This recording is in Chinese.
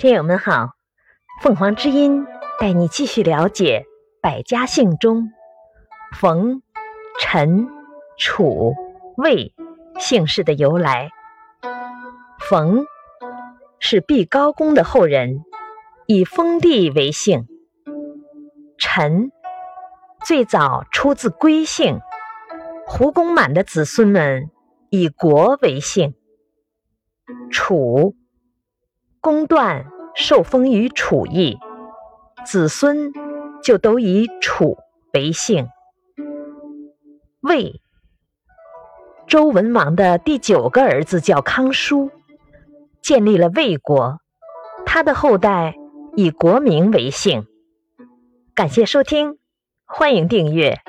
听友们好，凤凰之音带你继续了解百家姓中冯、陈、楚、魏姓氏的由来。冯是毕高公的后人，以封地为姓。陈最早出自归姓，胡公满的子孙们以国为姓。楚。公段受封于楚邑，子孙就都以楚为姓。魏周文王的第九个儿子叫康叔，建立了魏国，他的后代以国名为姓。感谢收听，欢迎订阅。